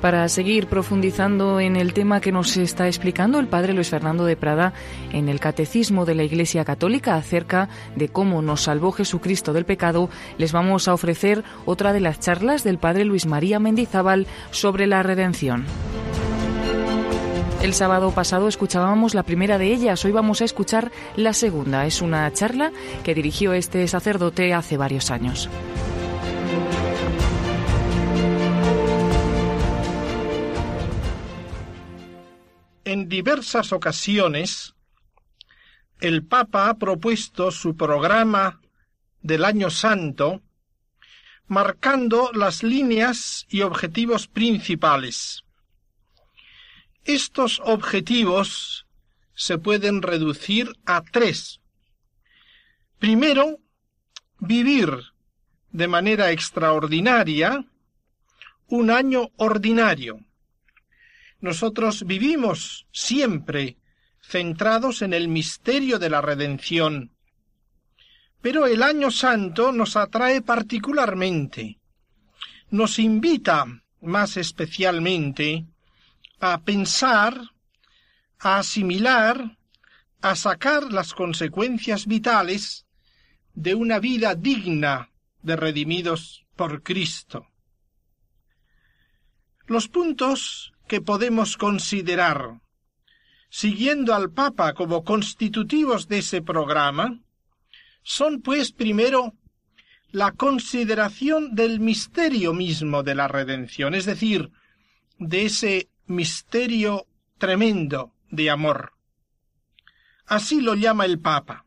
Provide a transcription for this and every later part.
Para seguir profundizando en el tema que nos está explicando el padre Luis Fernando de Prada en el Catecismo de la Iglesia Católica acerca de cómo nos salvó Jesucristo del pecado, les vamos a ofrecer otra de las charlas del padre Luis María Mendizábal sobre la redención. El sábado pasado escuchábamos la primera de ellas, hoy vamos a escuchar la segunda. Es una charla que dirigió este sacerdote hace varios años. Diversas ocasiones, el Papa ha propuesto su programa del Año Santo, marcando las líneas y objetivos principales. Estos objetivos se pueden reducir a tres. Primero, vivir de manera extraordinaria un año ordinario nosotros vivimos siempre centrados en el misterio de la redención. Pero el año santo nos atrae particularmente, nos invita más especialmente a pensar, a asimilar, a sacar las consecuencias vitales de una vida digna de redimidos por Cristo. Los puntos que podemos considerar, siguiendo al Papa como constitutivos de ese programa, son pues primero la consideración del misterio mismo de la redención, es decir, de ese misterio tremendo de amor. Así lo llama el Papa.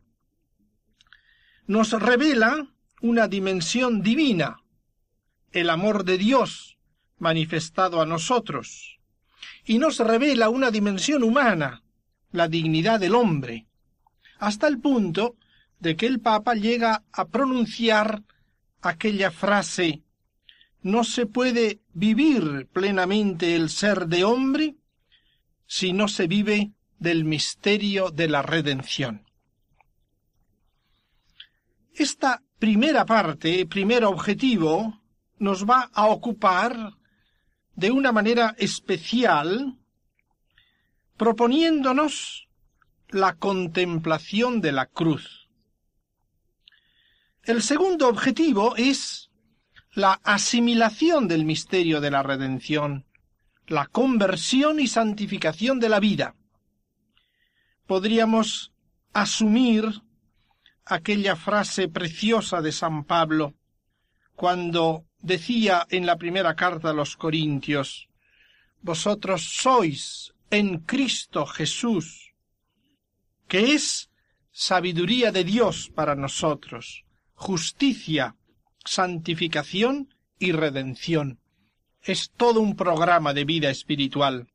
Nos revela una dimensión divina, el amor de Dios manifestado a nosotros, y nos revela una dimensión humana, la dignidad del hombre, hasta el punto de que el Papa llega a pronunciar aquella frase no se puede vivir plenamente el ser de hombre si no se vive del misterio de la redención. Esta primera parte, primer objetivo, nos va a ocupar de una manera especial, proponiéndonos la contemplación de la cruz. El segundo objetivo es la asimilación del misterio de la redención, la conversión y santificación de la vida. Podríamos asumir aquella frase preciosa de San Pablo, cuando decía en la primera carta a los Corintios, Vosotros sois en Cristo Jesús, que es sabiduría de Dios para nosotros, justicia, santificación y redención. Es todo un programa de vida espiritual.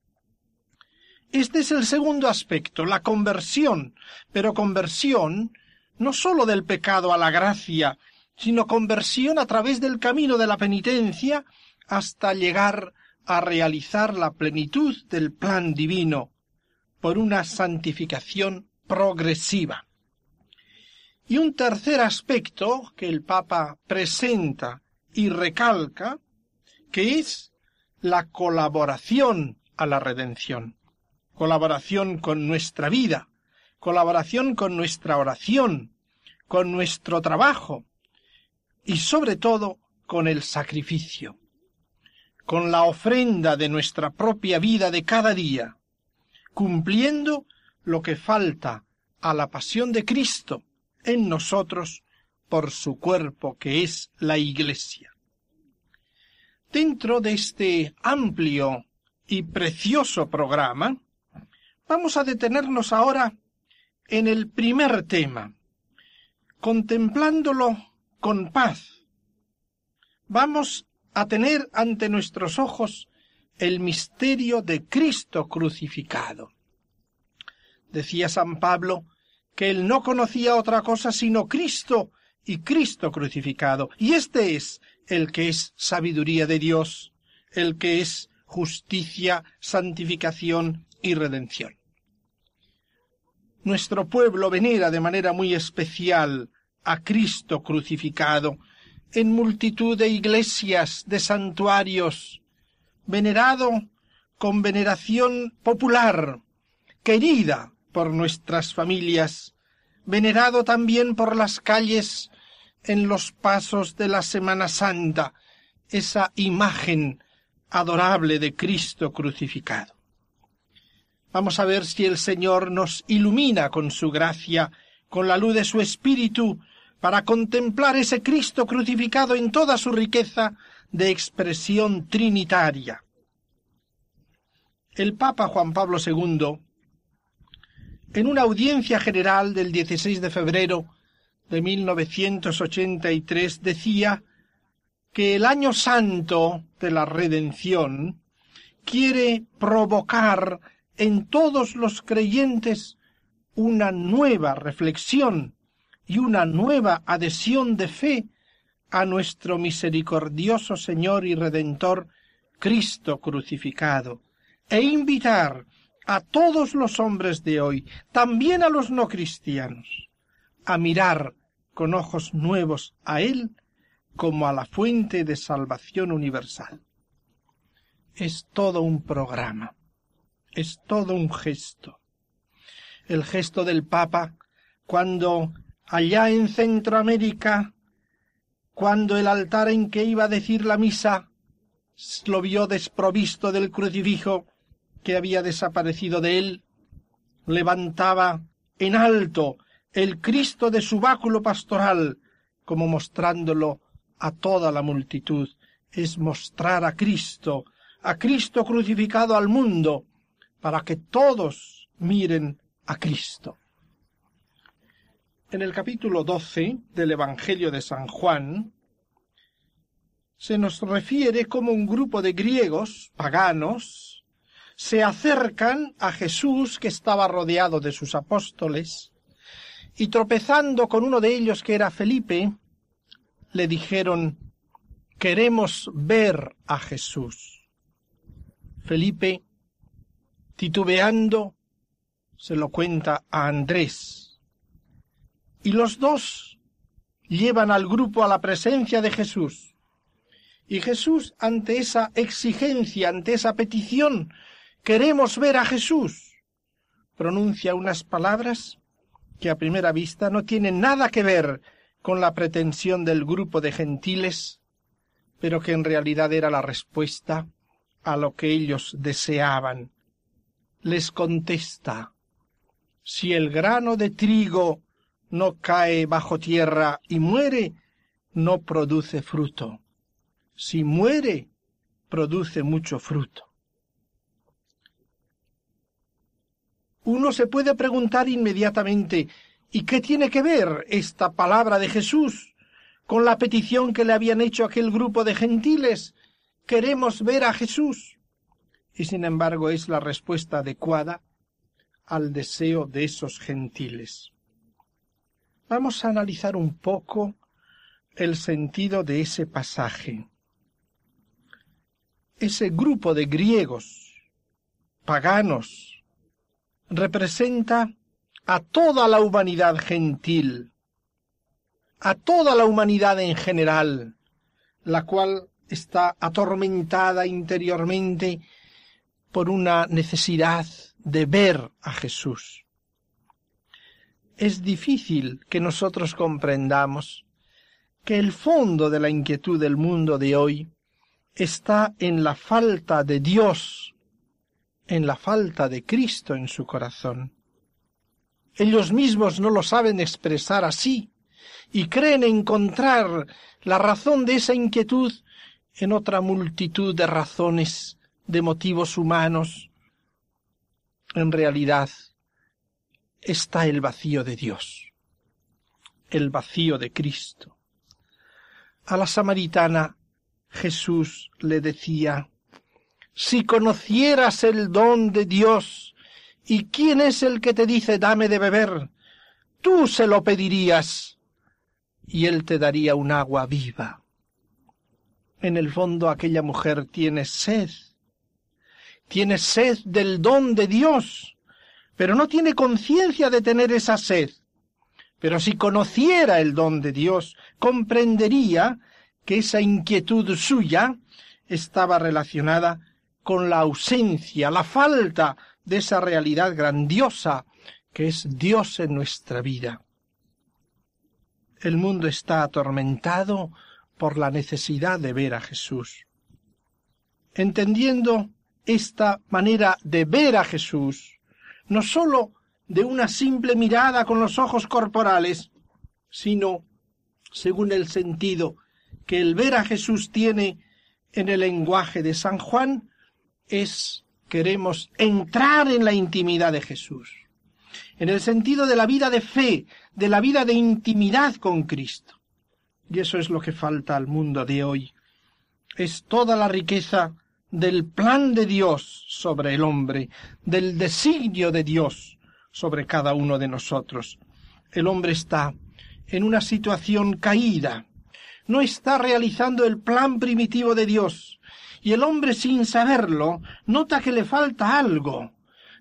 Este es el segundo aspecto, la conversión, pero conversión no sólo del pecado a la gracia, sino conversión a través del camino de la penitencia hasta llegar a realizar la plenitud del plan divino por una santificación progresiva. Y un tercer aspecto que el Papa presenta y recalca, que es la colaboración a la redención, colaboración con nuestra vida, colaboración con nuestra oración, con nuestro trabajo, y sobre todo con el sacrificio, con la ofrenda de nuestra propia vida de cada día, cumpliendo lo que falta a la pasión de Cristo en nosotros por su cuerpo que es la Iglesia. Dentro de este amplio y precioso programa, vamos a detenernos ahora en el primer tema, contemplándolo con paz. Vamos a tener ante nuestros ojos el misterio de Cristo crucificado. Decía San Pablo que él no conocía otra cosa sino Cristo y Cristo crucificado. Y este es el que es sabiduría de Dios, el que es justicia, santificación y redención. Nuestro pueblo venera de manera muy especial a Cristo crucificado en multitud de iglesias, de santuarios, venerado con veneración popular, querida por nuestras familias, venerado también por las calles en los pasos de la Semana Santa, esa imagen adorable de Cristo crucificado. Vamos a ver si el Señor nos ilumina con su gracia, con la luz de su Espíritu, para contemplar ese Cristo crucificado en toda su riqueza de expresión trinitaria. El Papa Juan Pablo II, en una audiencia general del 16 de febrero de 1983, decía que el año santo de la redención quiere provocar en todos los creyentes una nueva reflexión y una nueva adhesión de fe a nuestro misericordioso Señor y Redentor Cristo crucificado, e invitar a todos los hombres de hoy, también a los no cristianos, a mirar con ojos nuevos a Él como a la fuente de salvación universal. Es todo un programa, es todo un gesto. El gesto del Papa cuando allá en Centroamérica, cuando el altar en que iba a decir la misa lo vio desprovisto del crucifijo que había desaparecido de él, levantaba en alto el Cristo de su báculo pastoral, como mostrándolo a toda la multitud. Es mostrar a Cristo, a Cristo crucificado al mundo, para que todos miren a Cristo. En el capítulo doce del Evangelio de San Juan se nos refiere cómo un grupo de griegos paganos se acercan a Jesús que estaba rodeado de sus apóstoles y tropezando con uno de ellos que era Felipe, le dijeron queremos ver a Jesús. Felipe, titubeando, se lo cuenta a Andrés, y los dos llevan al grupo a la presencia de Jesús. Y Jesús, ante esa exigencia, ante esa petición, queremos ver a Jesús, pronuncia unas palabras que a primera vista no tienen nada que ver con la pretensión del grupo de gentiles, pero que en realidad era la respuesta a lo que ellos deseaban. Les contesta, si el grano de trigo no cae bajo tierra y muere, no produce fruto. Si muere, produce mucho fruto. Uno se puede preguntar inmediatamente ¿y qué tiene que ver esta palabra de Jesús con la petición que le habían hecho aquel grupo de gentiles? Queremos ver a Jesús. Y sin embargo es la respuesta adecuada al deseo de esos gentiles. Vamos a analizar un poco el sentido de ese pasaje. Ese grupo de griegos paganos representa a toda la humanidad gentil, a toda la humanidad en general, la cual está atormentada interiormente por una necesidad de ver a Jesús es difícil que nosotros comprendamos que el fondo de la inquietud del mundo de hoy está en la falta de Dios, en la falta de Cristo en su corazón. Ellos mismos no lo saben expresar así y creen encontrar la razón de esa inquietud en otra multitud de razones, de motivos humanos. En realidad, está el vacío de Dios, el vacío de Cristo. A la samaritana Jesús le decía, si conocieras el don de Dios y quién es el que te dice dame de beber, tú se lo pedirías y él te daría un agua viva. En el fondo aquella mujer tiene sed tiene sed del don de Dios, pero no tiene conciencia de tener esa sed. Pero si conociera el don de Dios, comprendería que esa inquietud suya estaba relacionada con la ausencia, la falta de esa realidad grandiosa que es Dios en nuestra vida. El mundo está atormentado por la necesidad de ver a Jesús. Entendiendo esta manera de ver a Jesús, no sólo de una simple mirada con los ojos corporales, sino según el sentido que el ver a Jesús tiene en el lenguaje de San Juan, es queremos entrar en la intimidad de Jesús, en el sentido de la vida de fe, de la vida de intimidad con Cristo. Y eso es lo que falta al mundo de hoy. Es toda la riqueza del plan de Dios sobre el hombre, del designio de Dios sobre cada uno de nosotros. El hombre está en una situación caída, no está realizando el plan primitivo de Dios, y el hombre sin saberlo nota que le falta algo.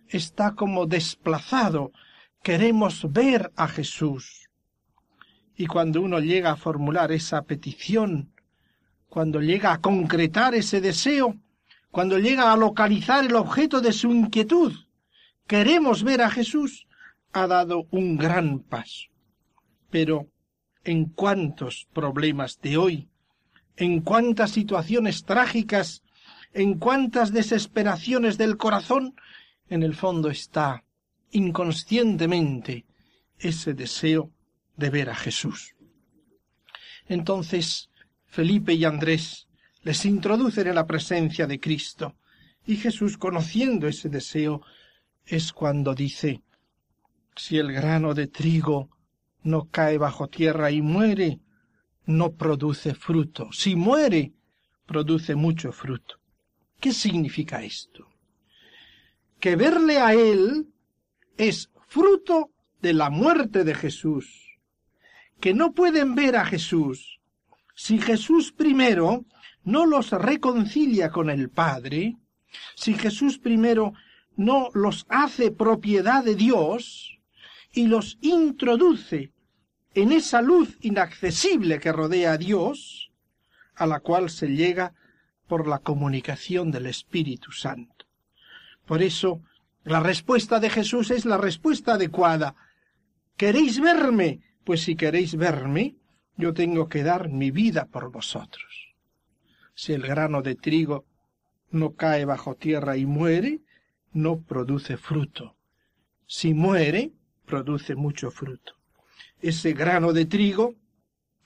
Está como desplazado. Queremos ver a Jesús. Y cuando uno llega a formular esa petición, cuando llega a concretar ese deseo, cuando llega a localizar el objeto de su inquietud, queremos ver a Jesús, ha dado un gran paso. Pero, ¿en cuántos problemas de hoy, en cuántas situaciones trágicas, en cuántas desesperaciones del corazón, en el fondo está inconscientemente ese deseo de ver a Jesús. Entonces, Felipe y Andrés les introducen en la presencia de Cristo, y Jesús, conociendo ese deseo, es cuando dice, si el grano de trigo no cae bajo tierra y muere, no produce fruto. Si muere, produce mucho fruto. ¿Qué significa esto? Que verle a Él es fruto de la muerte de Jesús. Que no pueden ver a Jesús si Jesús primero no los reconcilia con el Padre, si Jesús primero no los hace propiedad de Dios y los introduce en esa luz inaccesible que rodea a Dios, a la cual se llega por la comunicación del Espíritu Santo. Por eso, la respuesta de Jesús es la respuesta adecuada. ¿Queréis verme? Pues si queréis verme, yo tengo que dar mi vida por vosotros. Si el grano de trigo no cae bajo tierra y muere, no produce fruto. Si muere, produce mucho fruto ese grano de trigo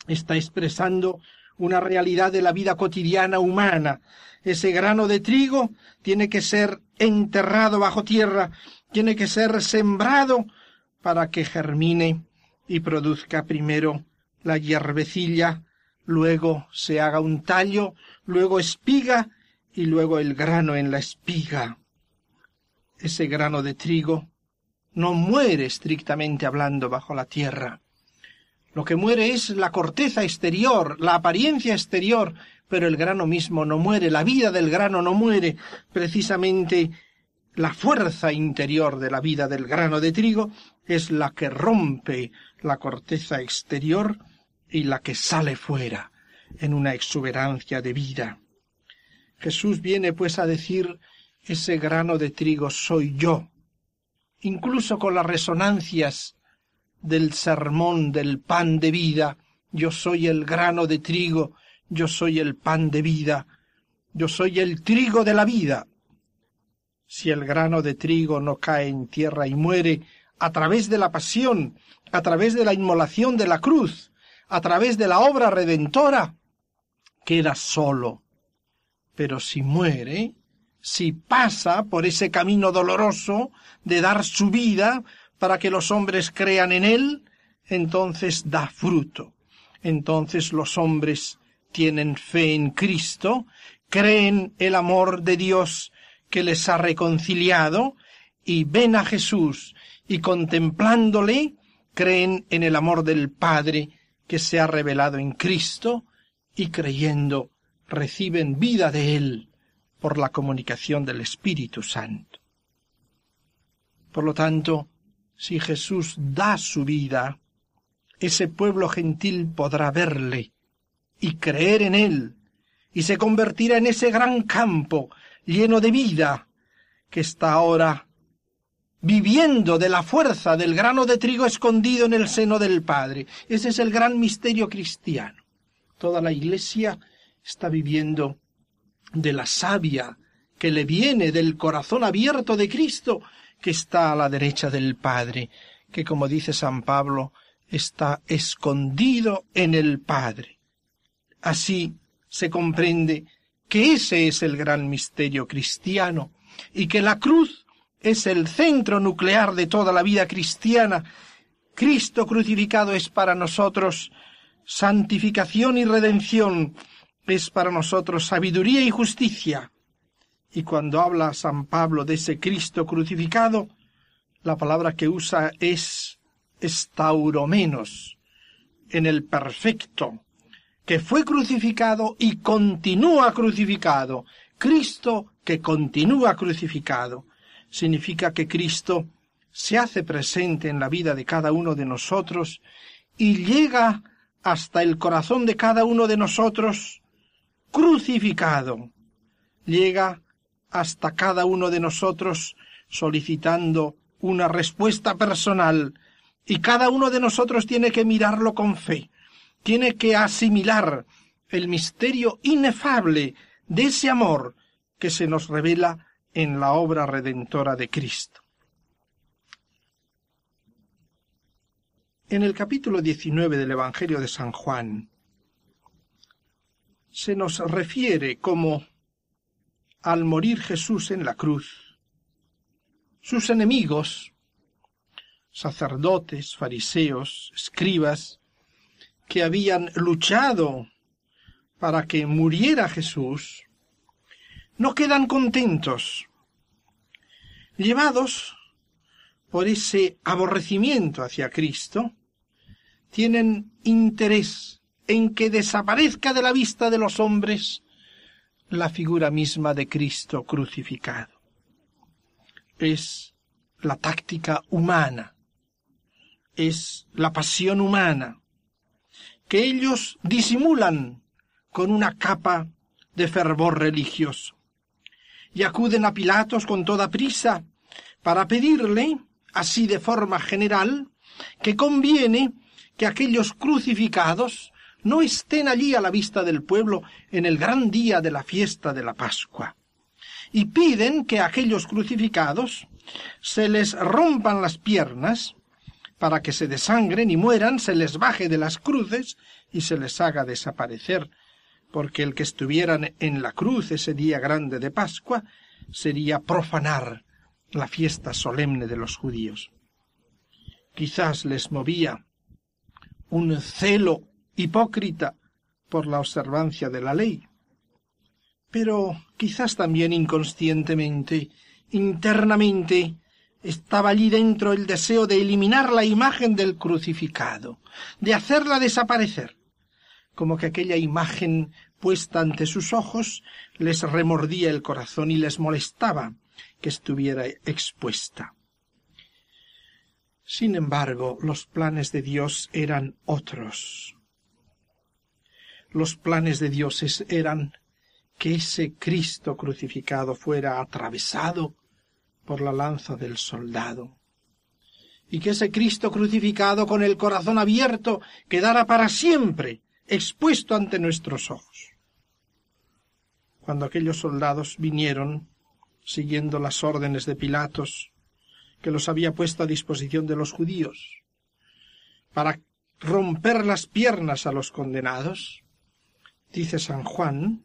está expresando una realidad de la vida cotidiana humana. Ese grano de trigo tiene que ser enterrado bajo tierra, tiene que ser sembrado para que germine y produzca primero la hierbecilla, luego se haga un tallo, luego espiga y luego el grano en la espiga. Ese grano de trigo no muere estrictamente hablando bajo la tierra. Lo que muere es la corteza exterior, la apariencia exterior, pero el grano mismo no muere, la vida del grano no muere, precisamente la fuerza interior de la vida del grano de trigo es la que rompe la corteza exterior y la que sale fuera en una exuberancia de vida. Jesús viene pues a decir ese grano de trigo soy yo, incluso con las resonancias del sermón del pan de vida, yo soy el grano de trigo, yo soy el pan de vida, yo soy el trigo de la vida. Si el grano de trigo no cae en tierra y muere, a través de la pasión, a través de la inmolación de la cruz, a través de la obra redentora, queda solo. Pero si muere, si pasa por ese camino doloroso de dar su vida para que los hombres crean en él, entonces da fruto. Entonces los hombres tienen fe en Cristo, creen el amor de Dios que les ha reconciliado y ven a Jesús y contemplándole creen en el amor del Padre que se ha revelado en Cristo y creyendo reciben vida de Él por la comunicación del Espíritu Santo. Por lo tanto, si Jesús da su vida, ese pueblo gentil podrá verle y creer en él, y se convertirá en ese gran campo lleno de vida que está ahora viviendo de la fuerza del grano de trigo escondido en el seno del Padre. Ese es el gran misterio cristiano. Toda la Iglesia está viviendo de la savia que le viene del corazón abierto de Cristo, que está a la derecha del Padre, que como dice San Pablo, está escondido en el Padre. Así se comprende que ese es el gran misterio cristiano y que la cruz es el centro nuclear de toda la vida cristiana. Cristo crucificado es para nosotros santificación y redención, es para nosotros sabiduría y justicia. Y cuando habla San Pablo de ese Cristo crucificado, la palabra que usa es estauromenos, en el perfecto, que fue crucificado y continúa crucificado. Cristo que continúa crucificado. Significa que Cristo se hace presente en la vida de cada uno de nosotros y llega hasta el corazón de cada uno de nosotros crucificado. Llega hasta cada uno de nosotros solicitando una respuesta personal y cada uno de nosotros tiene que mirarlo con fe, tiene que asimilar el misterio inefable de ese amor que se nos revela en la obra redentora de Cristo. En el capítulo 19 del Evangelio de San Juan se nos refiere cómo al morir Jesús en la cruz, sus enemigos, sacerdotes, fariseos, escribas, que habían luchado para que muriera Jesús, no quedan contentos, llevados por ese aborrecimiento hacia Cristo, tienen interés en que desaparezca de la vista de los hombres la figura misma de Cristo crucificado. Es la táctica humana, es la pasión humana, que ellos disimulan con una capa de fervor religioso. Y acuden a Pilatos con toda prisa para pedirle, así de forma general, que conviene que aquellos crucificados no estén allí a la vista del pueblo en el gran día de la fiesta de la Pascua. Y piden que a aquellos crucificados se les rompan las piernas para que se desangren y mueran, se les baje de las cruces y se les haga desaparecer, porque el que estuvieran en la cruz ese día grande de Pascua sería profanar la fiesta solemne de los judíos. Quizás les movía un celo hipócrita por la observancia de la ley, pero quizás también inconscientemente, internamente, estaba allí dentro el deseo de eliminar la imagen del crucificado, de hacerla desaparecer, como que aquella imagen puesta ante sus ojos les remordía el corazón y les molestaba que estuviera expuesta. Sin embargo, los planes de Dios eran otros. Los planes de Dios eran que ese Cristo crucificado fuera atravesado por la lanza del soldado, y que ese Cristo crucificado con el corazón abierto quedara para siempre expuesto ante nuestros ojos. Cuando aquellos soldados vinieron, siguiendo las órdenes de Pilatos, que los había puesto a disposición de los judíos, para romper las piernas a los condenados, dice San Juan,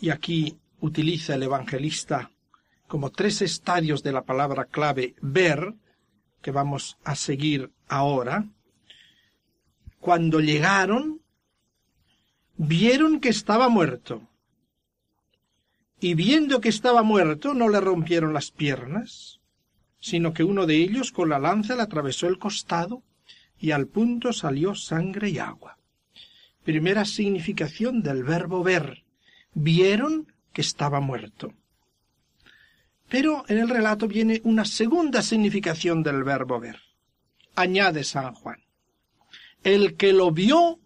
y aquí utiliza el evangelista como tres estadios de la palabra clave ver, que vamos a seguir ahora, cuando llegaron, vieron que estaba muerto. Y viendo que estaba muerto, no le rompieron las piernas, sino que uno de ellos con la lanza le atravesó el costado y al punto salió sangre y agua. Primera significación del verbo ver. Vieron que estaba muerto. Pero en el relato viene una segunda significación del verbo ver. Añade San Juan. El que lo vio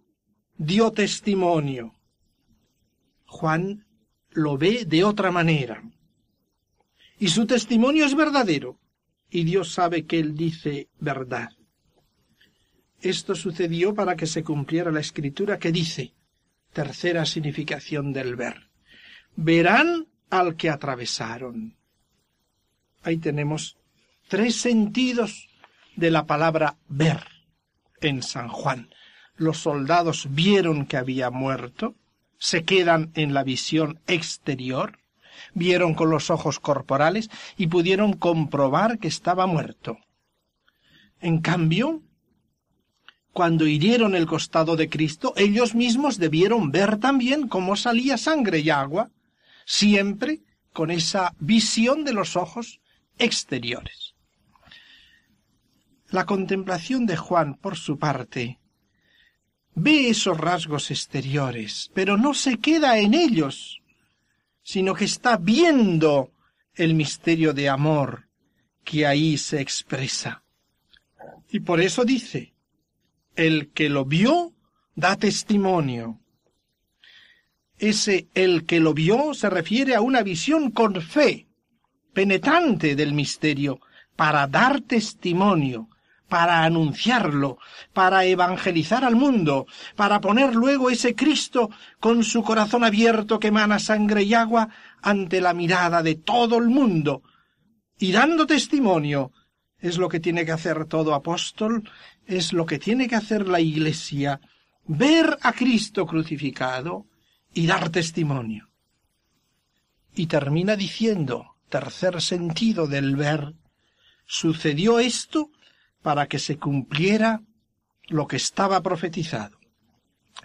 dio testimonio. Juan lo ve de otra manera. Y su testimonio es verdadero. Y Dios sabe que él dice verdad. Esto sucedió para que se cumpliera la escritura que dice, tercera significación del ver, verán al que atravesaron. Ahí tenemos tres sentidos de la palabra ver en San Juan. Los soldados vieron que había muerto, se quedan en la visión exterior, vieron con los ojos corporales y pudieron comprobar que estaba muerto. En cambio, cuando hirieron el costado de Cristo, ellos mismos debieron ver también cómo salía sangre y agua, siempre con esa visión de los ojos exteriores. La contemplación de Juan, por su parte, ve esos rasgos exteriores, pero no se queda en ellos, sino que está viendo el misterio de amor que ahí se expresa. Y por eso dice, el que lo vio da testimonio. Ese el que lo vio se refiere a una visión con fe, penetrante del misterio, para dar testimonio, para anunciarlo, para evangelizar al mundo, para poner luego ese Cristo con su corazón abierto que emana sangre y agua ante la mirada de todo el mundo, y dando testimonio, es lo que tiene que hacer todo apóstol, es lo que tiene que hacer la Iglesia, ver a Cristo crucificado y dar testimonio. Y termina diciendo, tercer sentido del ver, sucedió esto para que se cumpliera lo que estaba profetizado.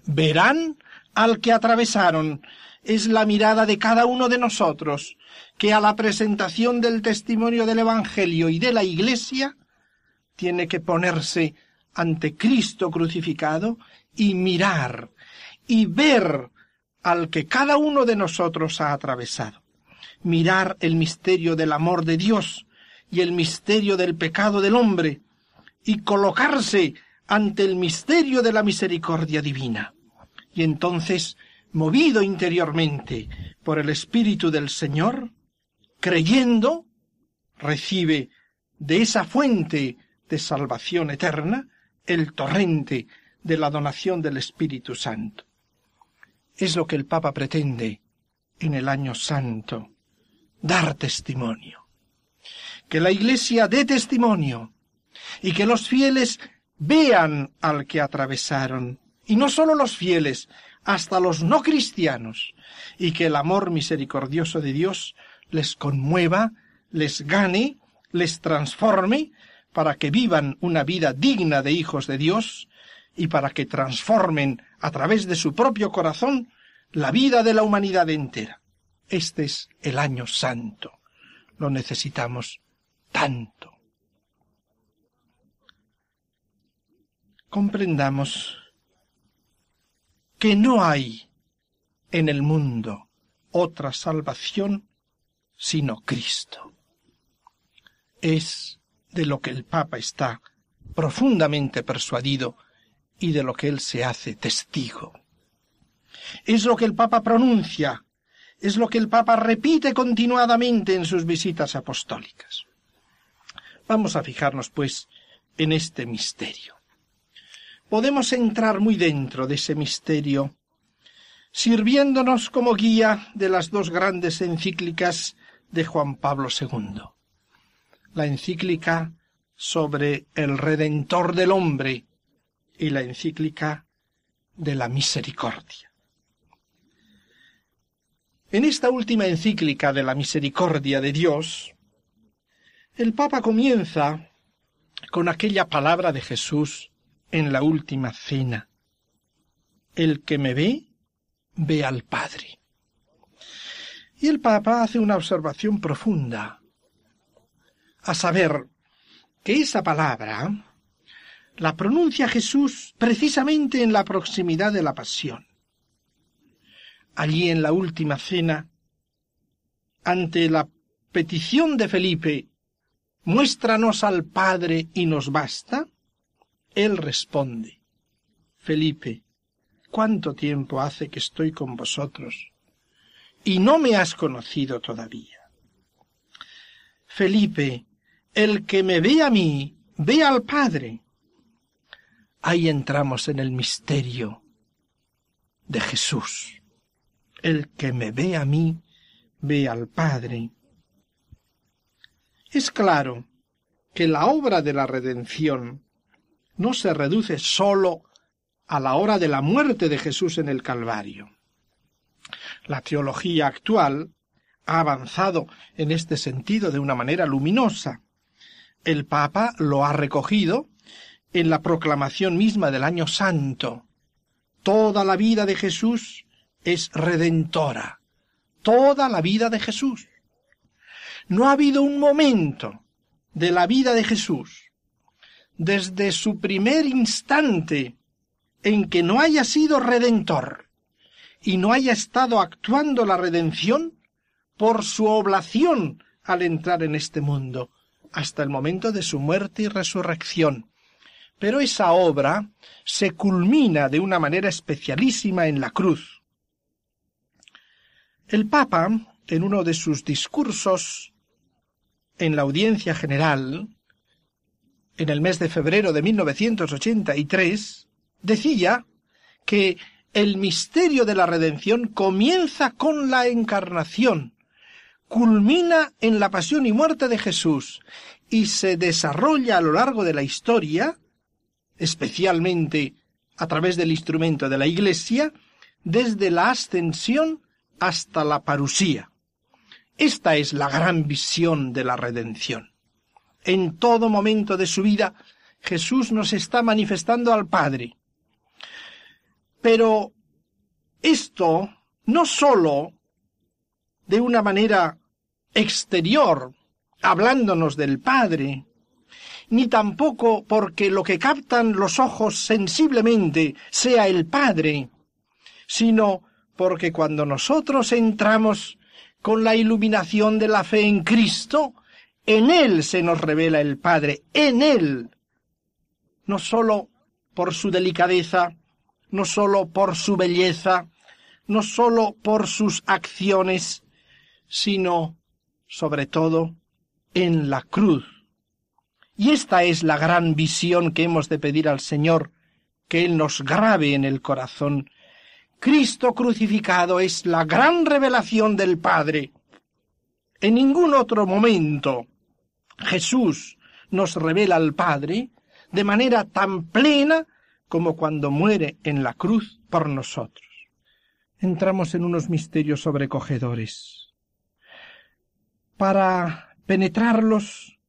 Verán al que atravesaron. Es la mirada de cada uno de nosotros, que a la presentación del testimonio del Evangelio y de la Iglesia tiene que ponerse ante Cristo crucificado y mirar y ver al que cada uno de nosotros ha atravesado. Mirar el misterio del amor de Dios y el misterio del pecado del hombre y colocarse ante el misterio de la misericordia divina. Y entonces, movido interiormente por el Espíritu del Señor, creyendo, recibe de esa fuente de salvación eterna el torrente de la donación del Espíritu Santo. Es lo que el Papa pretende en el año santo, dar testimonio. Que la Iglesia dé testimonio y que los fieles vean al que atravesaron, y no sólo los fieles, hasta los no cristianos, y que el amor misericordioso de Dios les conmueva, les gane, les transforme, para que vivan una vida digna de hijos de Dios y para que transformen a través de su propio corazón la vida de la humanidad entera. Este es el año santo. Lo necesitamos tanto. Comprendamos que no hay en el mundo otra salvación sino Cristo. Es de lo que el Papa está profundamente persuadido y de lo que él se hace testigo. Es lo que el Papa pronuncia, es lo que el Papa repite continuadamente en sus visitas apostólicas. Vamos a fijarnos, pues, en este misterio. Podemos entrar muy dentro de ese misterio, sirviéndonos como guía de las dos grandes encíclicas de Juan Pablo II la encíclica sobre el Redentor del hombre y la encíclica de la misericordia. En esta última encíclica de la misericordia de Dios, el Papa comienza con aquella palabra de Jesús en la última cena. El que me ve, ve al Padre. Y el Papa hace una observación profunda a saber que esa palabra la pronuncia Jesús precisamente en la proximidad de la pasión. Allí en la última cena ante la petición de Felipe, muéstranos al Padre y nos basta, él responde, Felipe, ¿cuánto tiempo hace que estoy con vosotros? Y no me has conocido todavía. Felipe, el que me ve a mí, ve al Padre. Ahí entramos en el misterio de Jesús. El que me ve a mí, ve al Padre. Es claro que la obra de la redención no se reduce sólo a la hora de la muerte de Jesús en el Calvario. La teología actual ha avanzado en este sentido de una manera luminosa. El Papa lo ha recogido en la proclamación misma del año santo. Toda la vida de Jesús es redentora. Toda la vida de Jesús. No ha habido un momento de la vida de Jesús, desde su primer instante, en que no haya sido redentor y no haya estado actuando la redención por su oblación al entrar en este mundo, hasta el momento de su muerte y resurrección. Pero esa obra se culmina de una manera especialísima en la cruz. El Papa, en uno de sus discursos en la audiencia general, en el mes de febrero de 1983, decía que el misterio de la redención comienza con la encarnación, culmina en la pasión y muerte de Jesús y se desarrolla a lo largo de la historia, especialmente a través del instrumento de la Iglesia, desde la ascensión hasta la parusía. Esta es la gran visión de la redención. En todo momento de su vida, Jesús nos está manifestando al Padre. Pero esto no sólo de una manera exterior, hablándonos del Padre, ni tampoco porque lo que captan los ojos sensiblemente sea el Padre, sino porque cuando nosotros entramos con la iluminación de la fe en Cristo, en Él se nos revela el Padre, en Él, no sólo por su delicadeza, no sólo por su belleza, no sólo por sus acciones, sino, sobre todo, en la cruz. Y esta es la gran visión que hemos de pedir al Señor, que Él nos grabe en el corazón. Cristo crucificado es la gran revelación del Padre. En ningún otro momento Jesús nos revela al Padre de manera tan plena como cuando muere en la cruz por nosotros. Entramos en unos misterios sobrecogedores. Para penetrarlos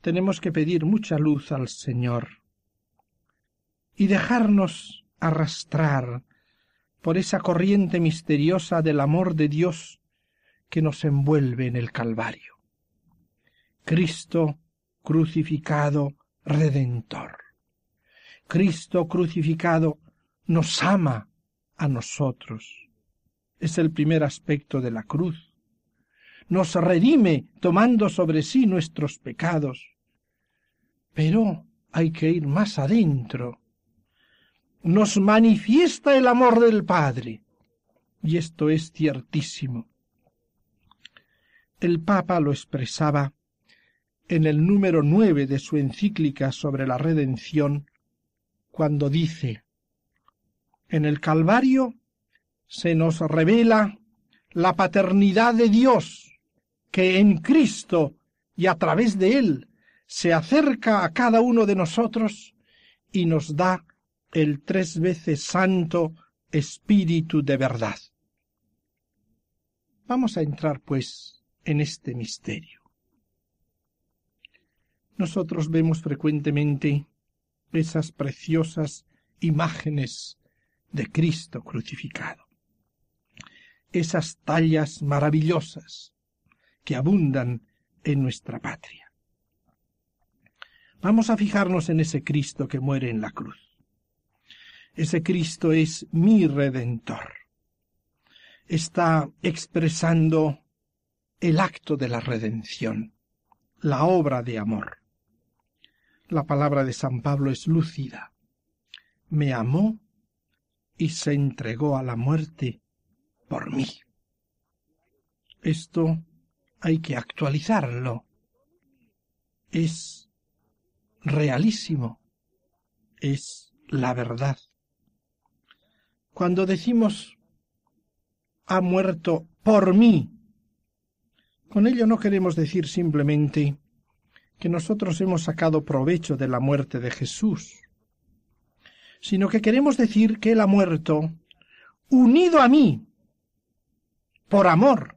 tenemos que pedir mucha luz al Señor y dejarnos arrastrar por esa corriente misteriosa del amor de Dios que nos envuelve en el Calvario. Cristo crucificado redentor. Cristo crucificado nos ama a nosotros. Es el primer aspecto de la cruz nos redime tomando sobre sí nuestros pecados. Pero hay que ir más adentro. Nos manifiesta el amor del Padre. Y esto es ciertísimo. El Papa lo expresaba en el número nueve de su encíclica sobre la redención, cuando dice En el Calvario se nos revela la paternidad de Dios que en Cristo y a través de Él se acerca a cada uno de nosotros y nos da el tres veces santo Espíritu de verdad. Vamos a entrar, pues, en este misterio. Nosotros vemos frecuentemente esas preciosas imágenes de Cristo crucificado, esas tallas maravillosas que abundan en nuestra patria. Vamos a fijarnos en ese Cristo que muere en la cruz. Ese Cristo es mi redentor. Está expresando el acto de la redención, la obra de amor. La palabra de San Pablo es lúcida. Me amó y se entregó a la muerte por mí. Esto hay que actualizarlo. Es realísimo. Es la verdad. Cuando decimos ha muerto por mí, con ello no queremos decir simplemente que nosotros hemos sacado provecho de la muerte de Jesús, sino que queremos decir que Él ha muerto unido a mí, por amor,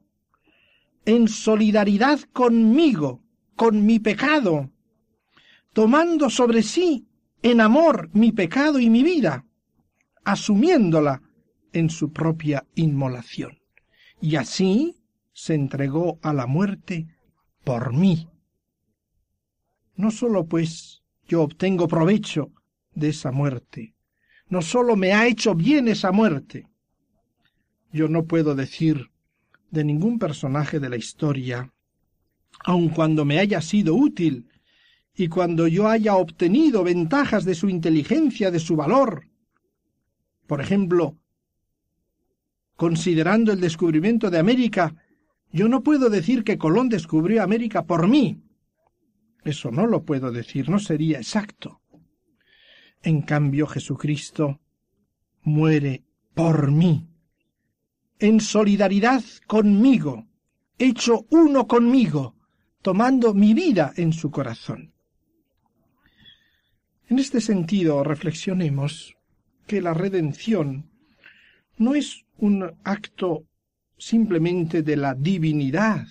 en solidaridad conmigo, con mi pecado, tomando sobre sí en amor mi pecado y mi vida, asumiéndola en su propia inmolación. Y así se entregó a la muerte por mí. No sólo pues yo obtengo provecho de esa muerte, no sólo me ha hecho bien esa muerte. Yo no puedo decir de ningún personaje de la historia, aun cuando me haya sido útil y cuando yo haya obtenido ventajas de su inteligencia, de su valor. Por ejemplo, considerando el descubrimiento de América yo no puedo decir que Colón descubrió América por mí. Eso no lo puedo decir, no sería exacto. En cambio, Jesucristo muere por mí, en solidaridad conmigo, hecho uno conmigo, tomando mi vida en su corazón. En este sentido, reflexionemos que la redención no es un acto simplemente de la divinidad,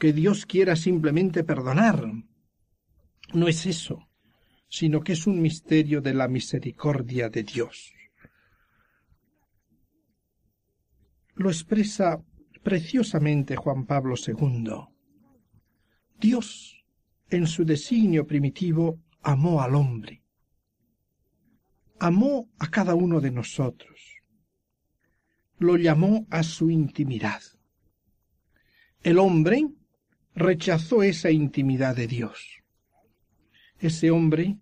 que Dios quiera simplemente perdonar. No es eso, sino que es un misterio de la misericordia de Dios. Lo expresa preciosamente Juan Pablo II. Dios, en su designio primitivo, amó al hombre. Amó a cada uno de nosotros lo llamó a su intimidad. El hombre rechazó esa intimidad de Dios. Ese hombre,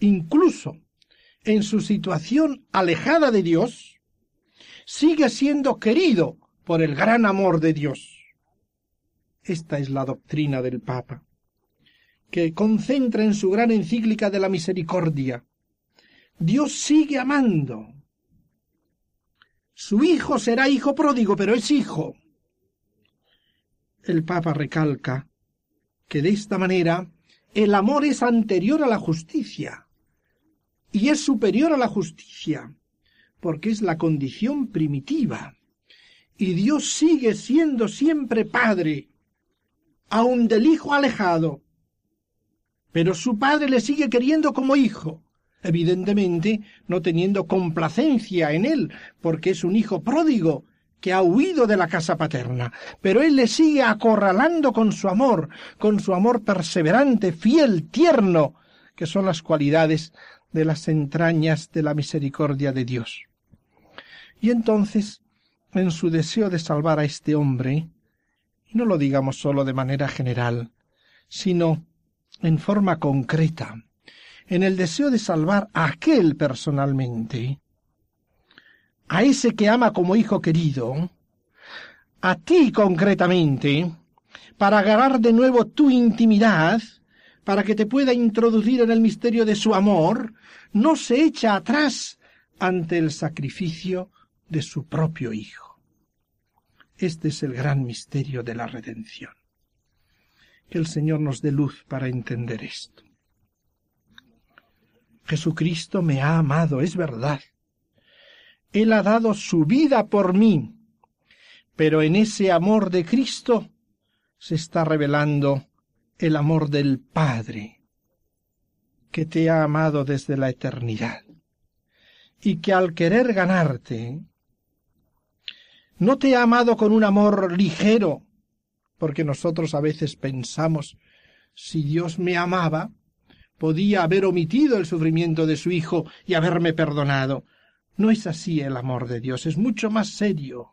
incluso en su situación alejada de Dios, sigue siendo querido por el gran amor de Dios. Esta es la doctrina del Papa, que concentra en su gran encíclica de la misericordia. Dios sigue amando, su hijo será hijo pródigo, pero es hijo. El Papa recalca que de esta manera el amor es anterior a la justicia y es superior a la justicia, porque es la condición primitiva. Y Dios sigue siendo siempre Padre, aun del Hijo alejado, pero su Padre le sigue queriendo como hijo evidentemente no teniendo complacencia en él, porque es un hijo pródigo que ha huido de la casa paterna, pero él le sigue acorralando con su amor, con su amor perseverante, fiel, tierno, que son las cualidades de las entrañas de la misericordia de Dios. Y entonces, en su deseo de salvar a este hombre, y no lo digamos sólo de manera general, sino en forma concreta, en el deseo de salvar a aquel personalmente, a ese que ama como hijo querido, a ti concretamente, para agarrar de nuevo tu intimidad, para que te pueda introducir en el misterio de su amor, no se echa atrás ante el sacrificio de su propio Hijo. Este es el gran misterio de la redención. Que el Señor nos dé luz para entender esto. Jesucristo me ha amado, es verdad. Él ha dado su vida por mí, pero en ese amor de Cristo se está revelando el amor del Padre, que te ha amado desde la eternidad, y que al querer ganarte, no te ha amado con un amor ligero, porque nosotros a veces pensamos, si Dios me amaba, podía haber omitido el sufrimiento de su Hijo y haberme perdonado. No es así el amor de Dios, es mucho más serio.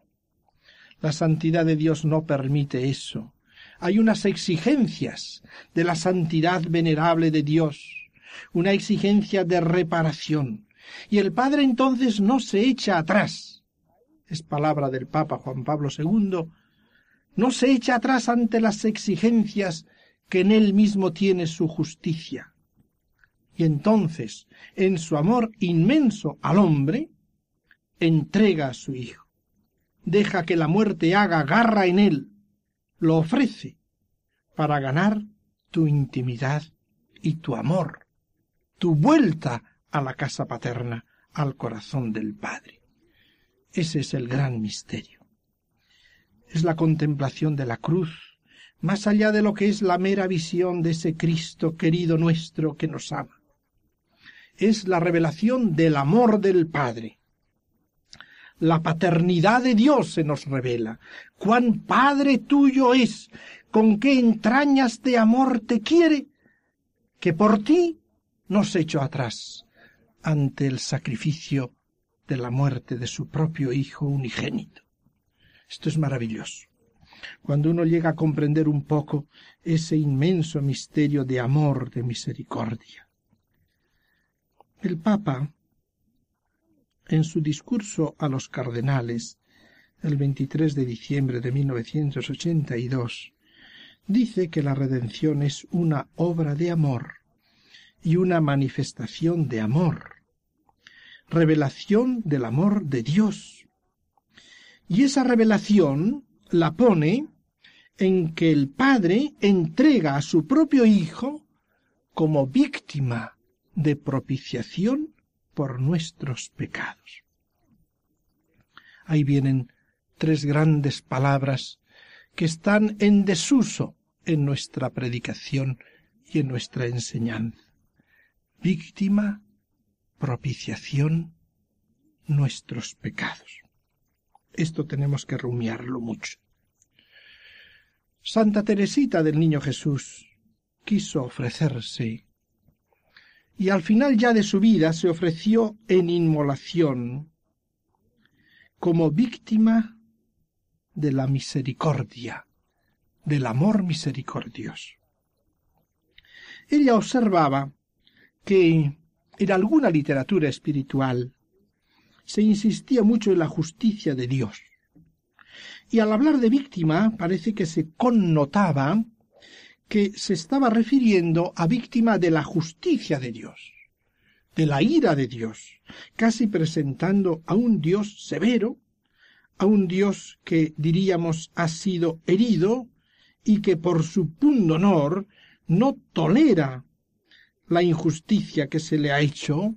La santidad de Dios no permite eso. Hay unas exigencias de la santidad venerable de Dios, una exigencia de reparación. Y el Padre entonces no se echa atrás. Es palabra del Papa Juan Pablo II. No se echa atrás ante las exigencias que en él mismo tiene su justicia. Y entonces, en su amor inmenso al hombre, entrega a su Hijo. Deja que la muerte haga garra en él, lo ofrece para ganar tu intimidad y tu amor, tu vuelta a la casa paterna, al corazón del Padre. Ese es el gran misterio. Es la contemplación de la cruz, más allá de lo que es la mera visión de ese Cristo querido nuestro que nos ama. Es la revelación del amor del Padre. La paternidad de Dios se nos revela. Cuán Padre tuyo es, con qué entrañas de amor te quiere, que por ti nos echó atrás ante el sacrificio de la muerte de su propio Hijo unigénito. Esto es maravilloso cuando uno llega a comprender un poco ese inmenso misterio de amor, de misericordia. El Papa, en su discurso a los cardenales, el 23 de diciembre de 1982, dice que la redención es una obra de amor y una manifestación de amor, revelación del amor de Dios. Y esa revelación la pone en que el Padre entrega a su propio Hijo como víctima de propiciación por nuestros pecados. Ahí vienen tres grandes palabras que están en desuso en nuestra predicación y en nuestra enseñanza. Víctima, propiciación, nuestros pecados. Esto tenemos que rumiarlo mucho. Santa Teresita del Niño Jesús quiso ofrecerse y al final ya de su vida se ofreció en inmolación como víctima de la misericordia, del amor misericordioso. Ella observaba que en alguna literatura espiritual se insistía mucho en la justicia de Dios. Y al hablar de víctima parece que se connotaba que se estaba refiriendo a víctima de la justicia de Dios, de la ira de Dios, casi presentando a un Dios severo, a un Dios que diríamos ha sido herido y que por su honor no tolera la injusticia que se le ha hecho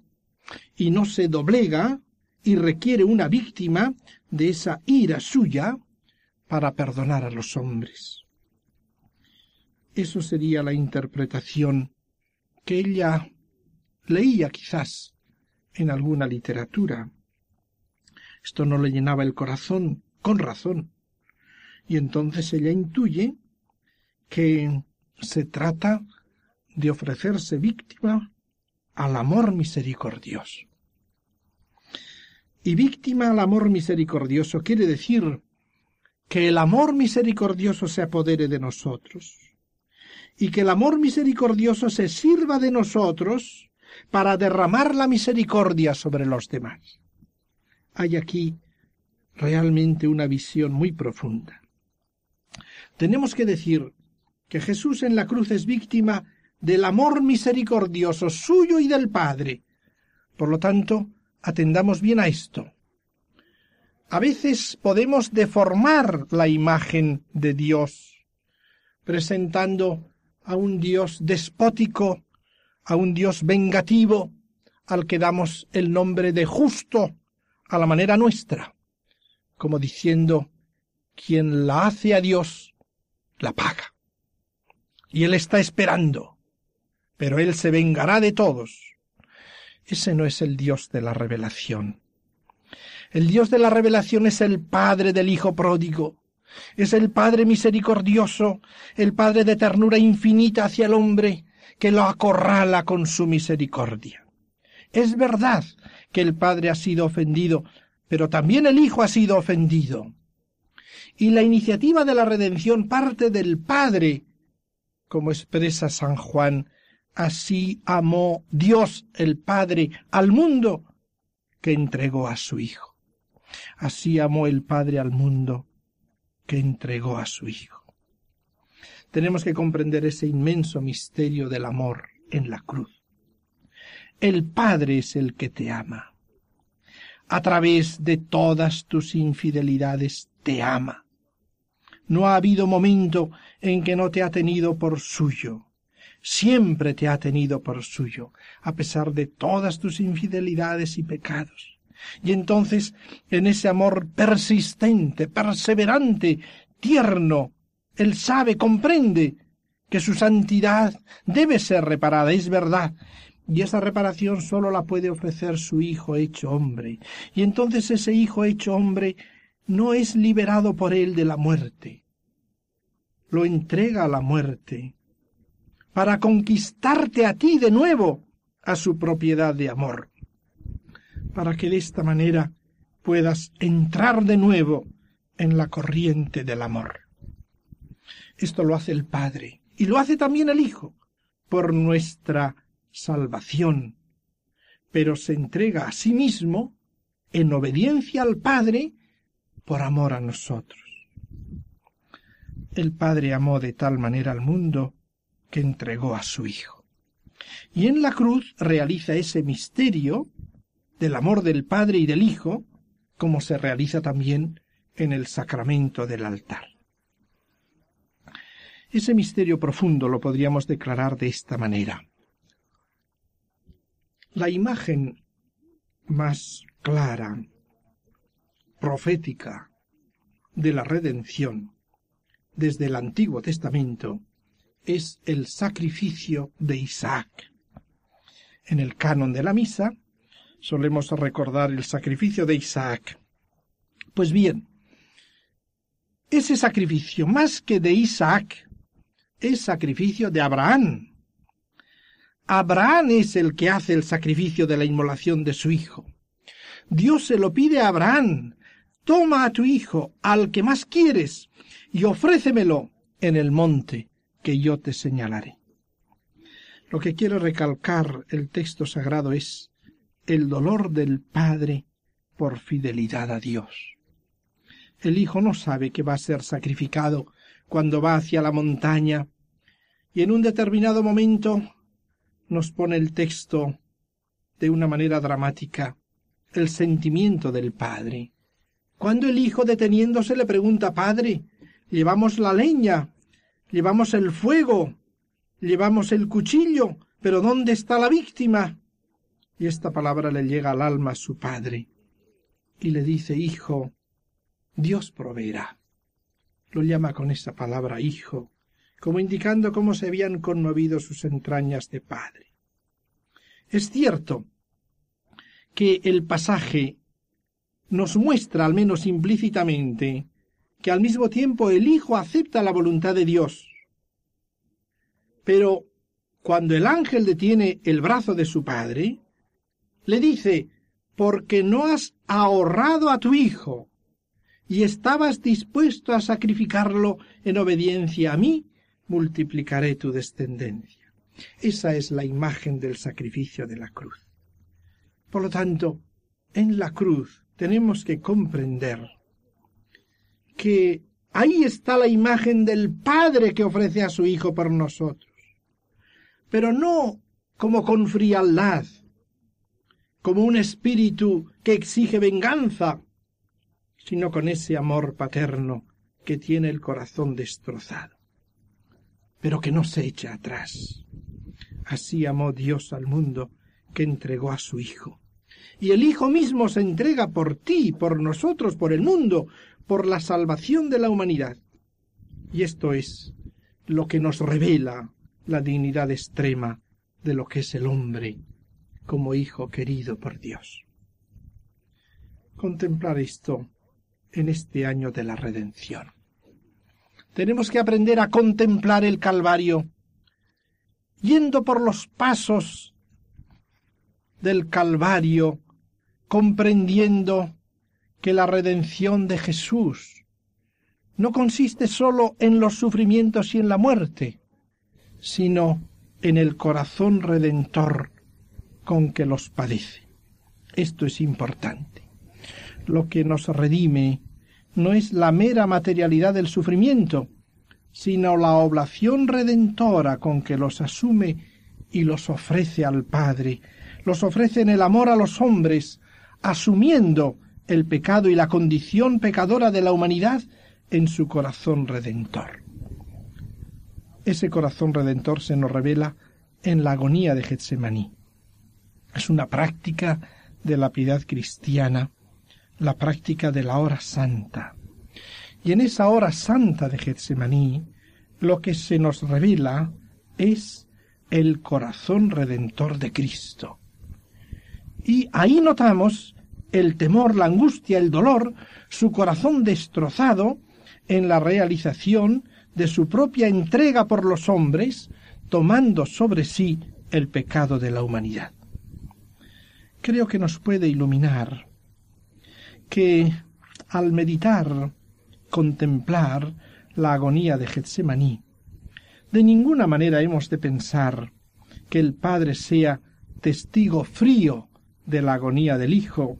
y no se doblega y requiere una víctima de esa ira suya para perdonar a los hombres. Eso sería la interpretación que ella leía quizás en alguna literatura. Esto no le llenaba el corazón, con razón. Y entonces ella intuye que se trata de ofrecerse víctima al amor misericordioso. Y víctima al amor misericordioso quiere decir que el amor misericordioso se apodere de nosotros y que el amor misericordioso se sirva de nosotros para derramar la misericordia sobre los demás. Hay aquí realmente una visión muy profunda. Tenemos que decir que Jesús en la cruz es víctima del amor misericordioso suyo y del Padre. Por lo tanto, Atendamos bien a esto. A veces podemos deformar la imagen de Dios, presentando a un Dios despótico, a un Dios vengativo, al que damos el nombre de justo a la manera nuestra, como diciendo, quien la hace a Dios, la paga. Y Él está esperando, pero Él se vengará de todos ese no es el Dios de la revelación. El Dios de la revelación es el Padre del Hijo pródigo. Es el Padre misericordioso, el Padre de ternura infinita hacia el hombre, que lo acorrala con su misericordia. Es verdad que el Padre ha sido ofendido, pero también el Hijo ha sido ofendido. y la iniciativa de la redención parte del Padre, como expresa San Juan, así amó Dios el Padre al mundo que entregó a su Hijo. Así amó el Padre al mundo que entregó a su Hijo. Tenemos que comprender ese inmenso misterio del amor en la cruz. El Padre es el que te ama. A través de todas tus infidelidades te ama. No ha habido momento en que no te ha tenido por suyo. Siempre te ha tenido por suyo, a pesar de todas tus infidelidades y pecados. Y entonces, en ese amor persistente, perseverante, tierno, Él sabe, comprende que su santidad debe ser reparada, es verdad, y esa reparación sólo la puede ofrecer su Hijo hecho hombre. Y entonces ese Hijo hecho hombre no es liberado por él de la muerte. Lo entrega a la muerte para conquistarte a ti de nuevo a su propiedad de amor. Para que de esta manera puedas entrar de nuevo en la corriente del amor. Esto lo hace el Padre y lo hace también el Hijo por nuestra salvación, pero se entrega a sí mismo en obediencia al Padre por amor a nosotros. El Padre amó de tal manera al mundo que entregó a su Hijo. Y en la cruz realiza ese misterio del amor del Padre y del Hijo, como se realiza también en el sacramento del altar. Ese misterio profundo lo podríamos declarar de esta manera. La imagen más clara, profética, de la redención desde el Antiguo Testamento es el sacrificio de Isaac. En el canon de la misa solemos recordar el sacrificio de Isaac. Pues bien, ese sacrificio, más que de Isaac, es sacrificio de Abraham, Abraham es el que hace el sacrificio de la inmolación de su hijo. Dios se lo pide a Abraham. Toma a tu hijo, al que más quieres, y ofrécemelo en el monte que yo te señalaré. Lo que quiere recalcar el texto sagrado es el dolor del Padre por fidelidad a Dios. El Hijo no sabe que va a ser sacrificado cuando va hacia la montaña, y en un determinado momento nos pone el texto de una manera dramática el sentimiento del padre. Cuando el hijo deteniéndose le pregunta Padre, llevamos la leña, llevamos el fuego, llevamos el cuchillo, pero ¿dónde está la víctima? Y esta palabra le llega al alma a su padre y le dice Hijo, Dios proveerá. Lo llama con esa palabra Hijo, como indicando cómo se habían conmovido sus entrañas de padre. Es cierto que el pasaje nos muestra, al menos implícitamente, que al mismo tiempo el Hijo acepta la voluntad de Dios. Pero cuando el ángel detiene el brazo de su padre, le dice, porque no has ahorrado a tu Hijo, y estabas dispuesto a sacrificarlo en obediencia a mí, multiplicaré tu descendencia. Esa es la imagen del sacrificio de la cruz. Por lo tanto, en la cruz tenemos que comprender que ahí está la imagen del Padre que ofrece a su Hijo por nosotros, pero no como con frialdad, como un espíritu que exige venganza, sino con ese amor paterno que tiene el corazón destrozado pero que no se echa atrás. Así amó Dios al mundo que entregó a su Hijo. Y el Hijo mismo se entrega por ti, por nosotros, por el mundo, por la salvación de la humanidad. Y esto es lo que nos revela la dignidad extrema de lo que es el hombre como hijo querido por Dios. Contemplar esto en este año de la redención. Tenemos que aprender a contemplar el Calvario, yendo por los pasos del Calvario, comprendiendo que la redención de Jesús no consiste sólo en los sufrimientos y en la muerte, sino en el corazón redentor con que los padece. Esto es importante. Lo que nos redime no es la mera materialidad del sufrimiento, sino la oblación redentora con que los asume y los ofrece al Padre, los ofrece en el amor a los hombres, asumiendo el pecado y la condición pecadora de la humanidad en su corazón redentor. Ese corazón redentor se nos revela en la agonía de Getsemaní. Es una práctica de la piedad cristiana, la práctica de la hora santa. Y en esa hora santa de Getsemaní, lo que se nos revela es el corazón redentor de Cristo. Y ahí notamos el temor, la angustia, el dolor, su corazón destrozado en la realización de su propia entrega por los hombres, tomando sobre sí el pecado de la humanidad. Creo que nos puede iluminar que al meditar, contemplar la agonía de Getsemaní, de ninguna manera hemos de pensar que el Padre sea testigo frío de la agonía del Hijo,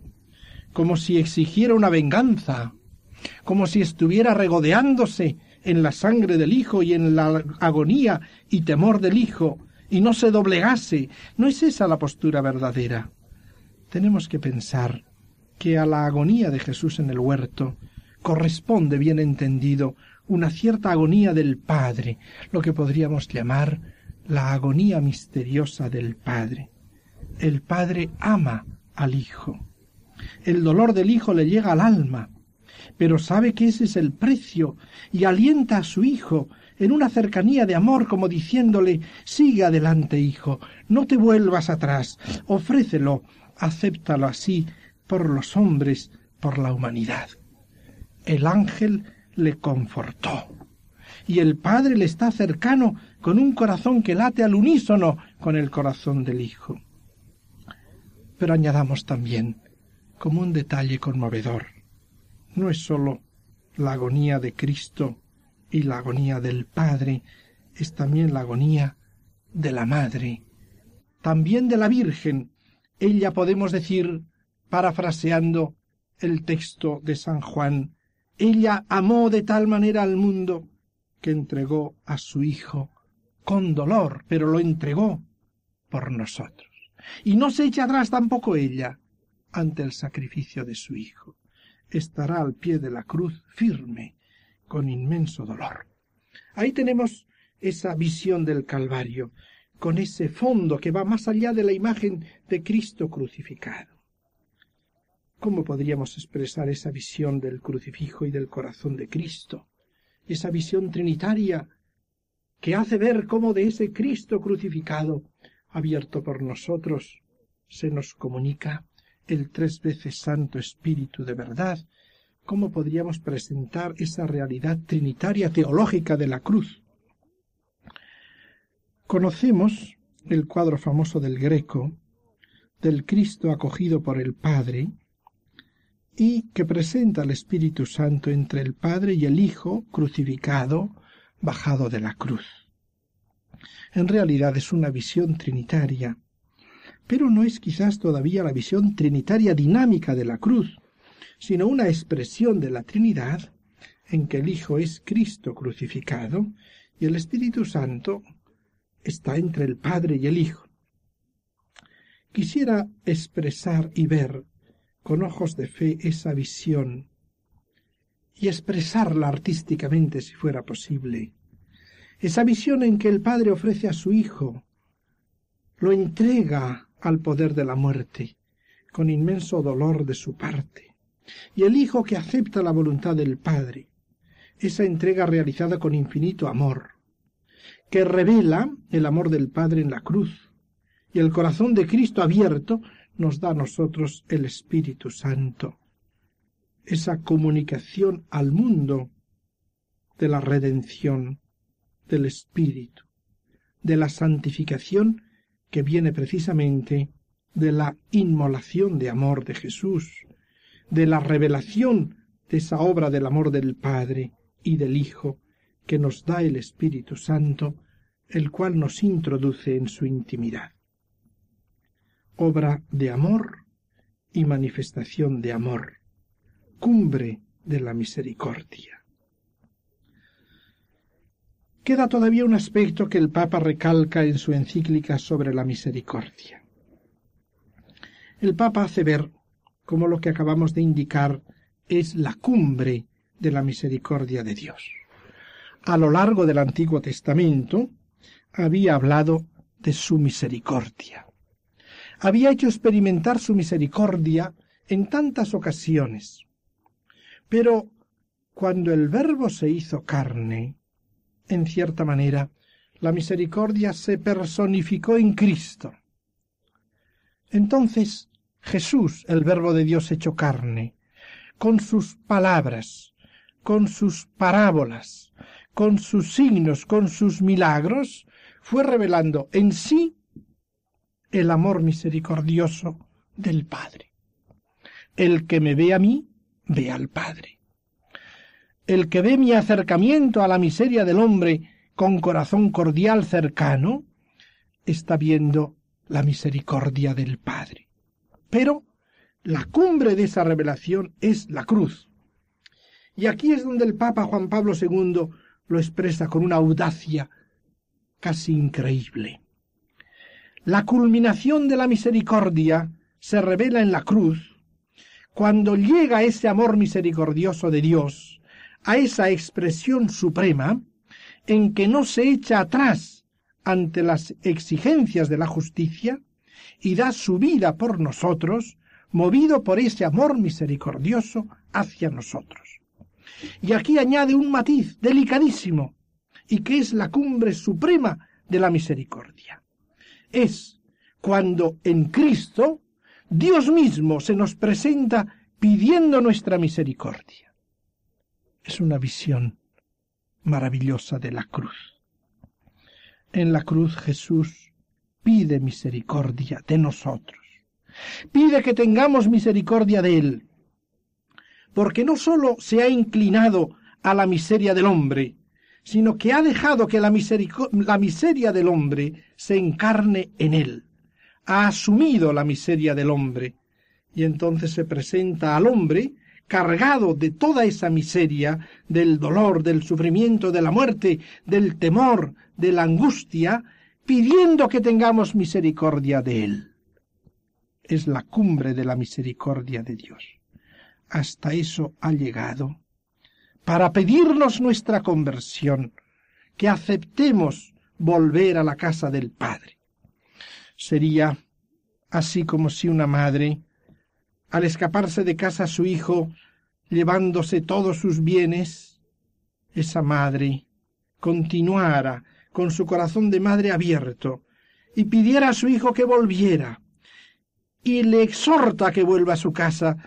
como si exigiera una venganza, como si estuviera regodeándose en la sangre del Hijo y en la agonía y temor del Hijo, y no se doblegase. No es esa la postura verdadera. Tenemos que pensar que a la agonía de Jesús en el huerto corresponde, bien entendido, una cierta agonía del Padre, lo que podríamos llamar la agonía misteriosa del Padre. El Padre ama al Hijo. El dolor del Hijo le llega al alma, pero sabe que ese es el precio y alienta a su Hijo en una cercanía de amor como diciéndole Sigue adelante, Hijo, no te vuelvas atrás, ofrécelo, acéptalo así por los hombres, por la humanidad. El ángel le confortó. Y el Padre le está cercano con un corazón que late al unísono con el corazón del Hijo. Pero añadamos también, como un detalle conmovedor, no es sólo la agonía de Cristo y la agonía del Padre, es también la agonía de la Madre, también de la Virgen. Ella podemos decir, parafraseando el texto de San Juan, ella amó de tal manera al mundo que entregó a su Hijo con dolor, pero lo entregó por nosotros. Y no se echa atrás tampoco ella ante el sacrificio de su Hijo. Estará al pie de la cruz firme, con inmenso dolor. Ahí tenemos esa visión del Calvario, con ese fondo que va más allá de la imagen de Cristo crucificado. ¿Cómo podríamos expresar esa visión del crucifijo y del corazón de Cristo? Esa visión trinitaria que hace ver cómo de ese Cristo crucificado, abierto por nosotros, se nos comunica el tres veces Santo Espíritu de verdad. ¿Cómo podríamos presentar esa realidad trinitaria teológica de la cruz? Conocemos el cuadro famoso del Greco, del Cristo acogido por el Padre, y que presenta al Espíritu Santo entre el Padre y el Hijo crucificado, bajado de la cruz. En realidad es una visión trinitaria, pero no es quizás todavía la visión trinitaria dinámica de la cruz, sino una expresión de la Trinidad en que el Hijo es Cristo crucificado y el Espíritu Santo está entre el Padre y el Hijo. Quisiera expresar y ver con ojos de fe esa visión y expresarla artísticamente si fuera posible. Esa visión en que el Padre ofrece a su Hijo, lo entrega al poder de la muerte, con inmenso dolor de su parte, y el Hijo que acepta la voluntad del Padre, esa entrega realizada con infinito amor, que revela el amor del Padre en la cruz, y el corazón de Cristo abierto nos da a nosotros el Espíritu Santo, esa comunicación al mundo de la redención del Espíritu, de la santificación que viene precisamente de la inmolación de amor de Jesús, de la revelación de esa obra del amor del Padre y del Hijo que nos da el Espíritu Santo, el cual nos introduce en su intimidad. Obra de amor y manifestación de amor, cumbre de la misericordia. Queda todavía un aspecto que el Papa recalca en su encíclica sobre la misericordia. El Papa hace ver cómo lo que acabamos de indicar es la cumbre de la misericordia de Dios. A lo largo del Antiguo Testamento había hablado de su misericordia. Había hecho experimentar su misericordia en tantas ocasiones. Pero cuando el Verbo se hizo carne, en cierta manera, la misericordia se personificó en Cristo. Entonces Jesús, el Verbo de Dios hecho carne, con sus palabras, con sus parábolas, con sus signos, con sus milagros, fue revelando en sí el amor misericordioso del Padre. El que me ve a mí, ve al Padre. El que ve mi acercamiento a la miseria del hombre con corazón cordial cercano, está viendo la misericordia del Padre. Pero la cumbre de esa revelación es la cruz. Y aquí es donde el Papa Juan Pablo II lo expresa con una audacia casi increíble. La culminación de la misericordia se revela en la cruz cuando llega ese amor misericordioso de Dios a esa expresión suprema en que no se echa atrás ante las exigencias de la justicia y da su vida por nosotros, movido por ese amor misericordioso hacia nosotros. Y aquí añade un matiz delicadísimo, y que es la cumbre suprema de la misericordia. Es cuando en Cristo Dios mismo se nos presenta pidiendo nuestra misericordia. Es una visión maravillosa de la cruz. En la cruz Jesús pide misericordia de nosotros. Pide que tengamos misericordia de Él, porque no sólo se ha inclinado a la miseria del hombre, sino que ha dejado que la, la miseria del hombre se encarne en Él. Ha asumido la miseria del hombre, y entonces se presenta al hombre cargado de toda esa miseria, del dolor, del sufrimiento, de la muerte, del temor, de la angustia, pidiendo que tengamos misericordia de Él. Es la cumbre de la misericordia de Dios. Hasta eso ha llegado para pedirnos nuestra conversión, que aceptemos volver a la casa del Padre. Sería así como si una madre, al escaparse de casa su hijo, llevándose todos sus bienes, esa madre continuara con su corazón de madre abierto, y pidiera a su hijo que volviera, y le exhorta a que vuelva a su casa,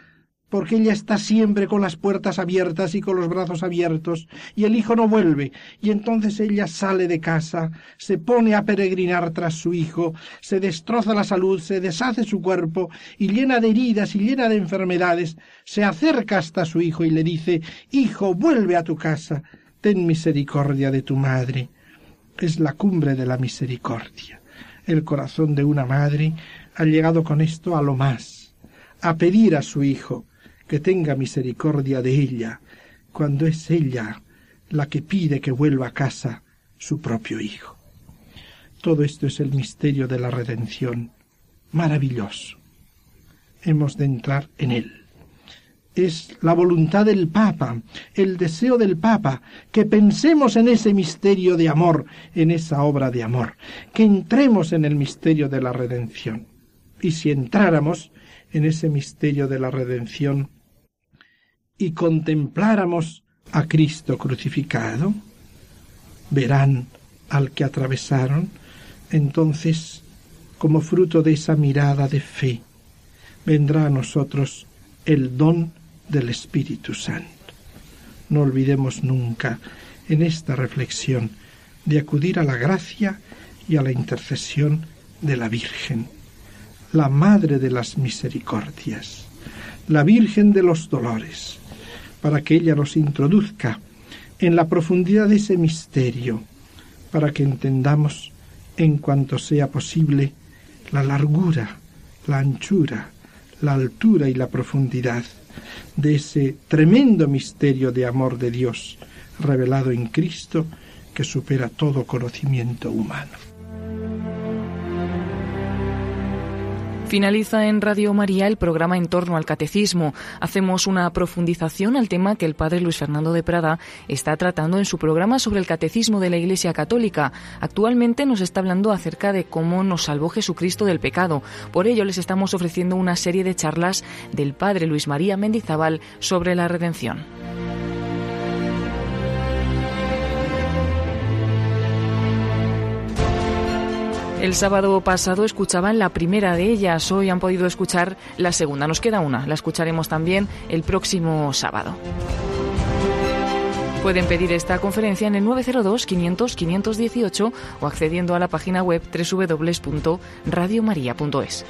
porque ella está siempre con las puertas abiertas y con los brazos abiertos, y el hijo no vuelve, y entonces ella sale de casa, se pone a peregrinar tras su hijo, se destroza la salud, se deshace su cuerpo, y llena de heridas y llena de enfermedades, se acerca hasta su hijo y le dice Hijo, vuelve a tu casa, ten misericordia de tu madre es la cumbre de la misericordia. El corazón de una madre ha llegado con esto a lo más, a pedir a su hijo que tenga misericordia de ella, cuando es ella la que pide que vuelva a casa su propio hijo. Todo esto es el misterio de la redención, maravilloso. Hemos de entrar en él es la voluntad del Papa, el deseo del Papa, que pensemos en ese misterio de amor, en esa obra de amor, que entremos en el misterio de la redención. Y si entráramos en ese misterio de la redención y contempláramos a Cristo crucificado, verán al que atravesaron, entonces, como fruto de esa mirada de fe, vendrá a nosotros el don del Espíritu Santo. No olvidemos nunca en esta reflexión de acudir a la gracia y a la intercesión de la Virgen, la Madre de las Misericordias, la Virgen de los Dolores, para que ella nos introduzca en la profundidad de ese misterio, para que entendamos, en cuanto sea posible, la largura, la anchura, la altura y la profundidad de ese tremendo misterio de amor de Dios revelado en Cristo que supera todo conocimiento humano. Finaliza en Radio María el programa en torno al catecismo. Hacemos una profundización al tema que el padre Luis Fernando de Prada está tratando en su programa sobre el catecismo de la Iglesia Católica. Actualmente nos está hablando acerca de cómo nos salvó Jesucristo del pecado. Por ello les estamos ofreciendo una serie de charlas del padre Luis María Mendizábal sobre la redención. El sábado pasado escuchaban la primera de ellas, hoy han podido escuchar la segunda. Nos queda una, la escucharemos también el próximo sábado. Pueden pedir esta conferencia en el 902 500 518 o accediendo a la página web www.radiomaria.es.